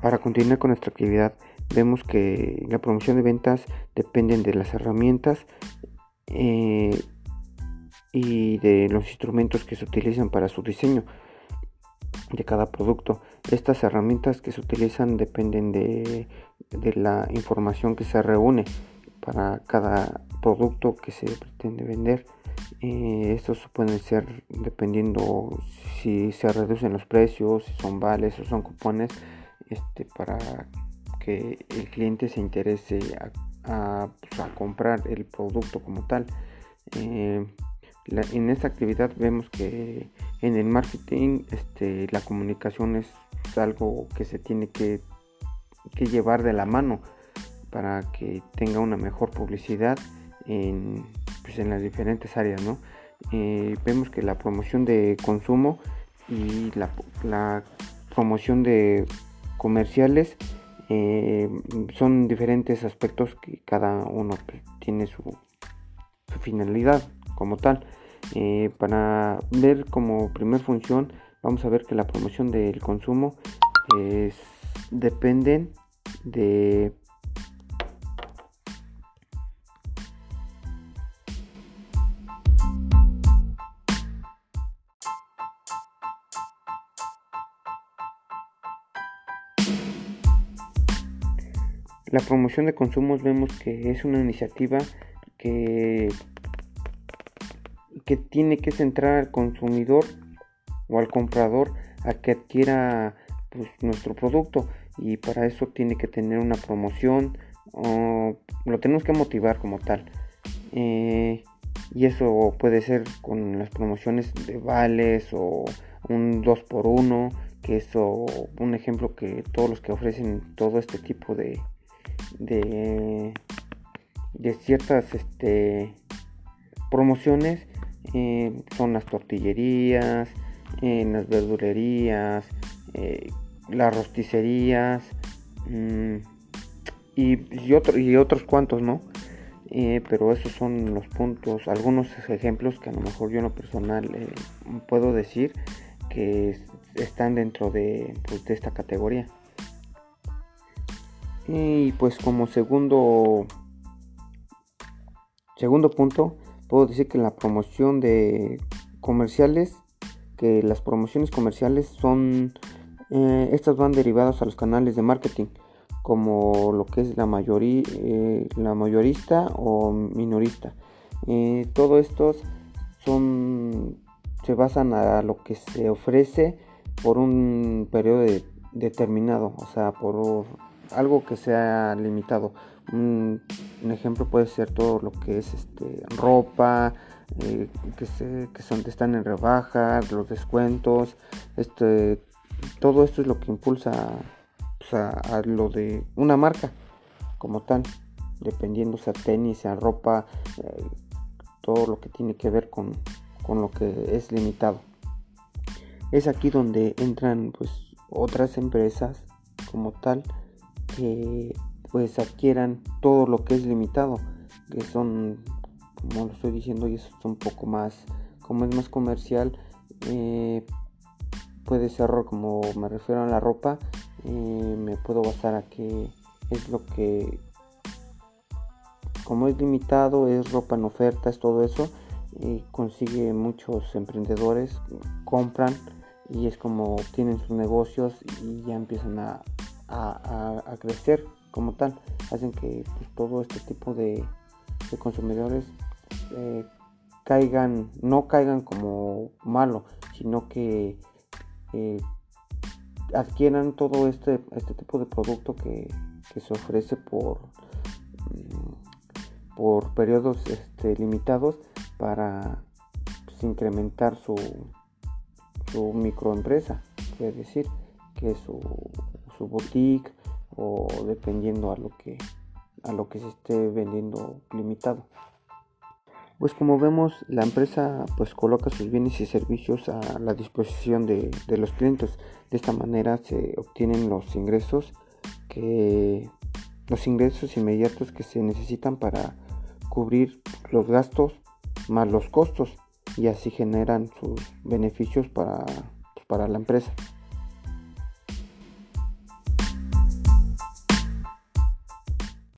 Para continuar con nuestra actividad, vemos que la promoción de ventas dependen de las herramientas eh, y de los instrumentos que se utilizan para su diseño de cada producto. Estas herramientas que se utilizan dependen de, la información que se reúne para cada producto que se pretende vender. Eh, estos pueden ser dependiendo si se reducen los precios, si son vales o son cupones este, para que el cliente se interese a, pues, comprar el producto como tal. Eh, en esta actividad vemos que en el marketing este, la comunicación es algo que se tiene que, llevar de la mano para que tenga una mejor publicidad en, pues, las diferentes áreas. Eh, vemos que la promoción de consumo y la promoción de comerciales eh, son diferentes aspectos que cada uno pues, tiene su, finalidad como tal. Eh, para ver como primer función vamos a ver que la promoción del consumo es, dependen de La promoción de consumos vemos que es una iniciativa que, que tiene que centrar al consumidor o al comprador a que adquiera pues, nuestro producto. Y para eso tiene que tener una promoción o lo tenemos que motivar como tal. Eh, y eso puede ser con las promociones de vales o un 2 por 1 que eso un ejemplo que todos los que ofrecen todo este tipo de de, de ciertas este, promociones eh, son las tortillerías, en las verdulerías, eh, las rosticerías mm, y, y, otros cuantos, ¿no? Eh, pero esos son los puntos, algunos ejemplos que a lo mejor yo en lo personal puedo decir que están dentro de, pues, de esta categoría. Y pues como segundo segundo punto, puedo decir que la promoción de comerciales, que las promociones comerciales son eh, estas van derivadas a los canales de marketing, como lo que es la mayoría, eh, la mayorista o minorista. Eh, todo estos son se basan a lo que se ofrece por un periodo determinado, o sea, por algo que sea limitado. Un, ejemplo puede ser todo lo que es este, ropa, eh, que, se, que son, están en rebaja, los descuentos, este, todo esto es lo que impulsa pues, a, lo de una marca como tal, dependiendo sea tenis, sea ropa, eh, todo lo que tiene que ver con, con lo que es limitado. Es aquí donde entran pues otras empresas como tal pues adquieran todo lo que es limitado que son como lo estoy diciendo y eso es un poco más como es más comercial eh, puede ser como me refiero a la ropa eh, me puedo basar a que es lo que como es limitado es ropa en oferta es todo eso y consigue muchos emprendedores compran y es como tienen sus negocios y ya empiezan a, a, crecer como tal. Hacen que pues, todo este tipo de, consumidores eh, caigan, no caigan como malo, sino que eh, adquieran todo este, este tipo de producto que, se ofrece por, mm, por periodos este, limitados para pues, incrementar su, su microempresa, es decir, que su, su boutique o dependiendo a lo que a lo que se esté vendiendo limitado. Pues como vemos la empresa pues coloca sus bienes y servicios a la disposición de, los clientes. De esta manera se obtienen los ingresos que los ingresos inmediatos que se necesitan para cubrir los gastos más los costos y así generan sus beneficios para, para la empresa.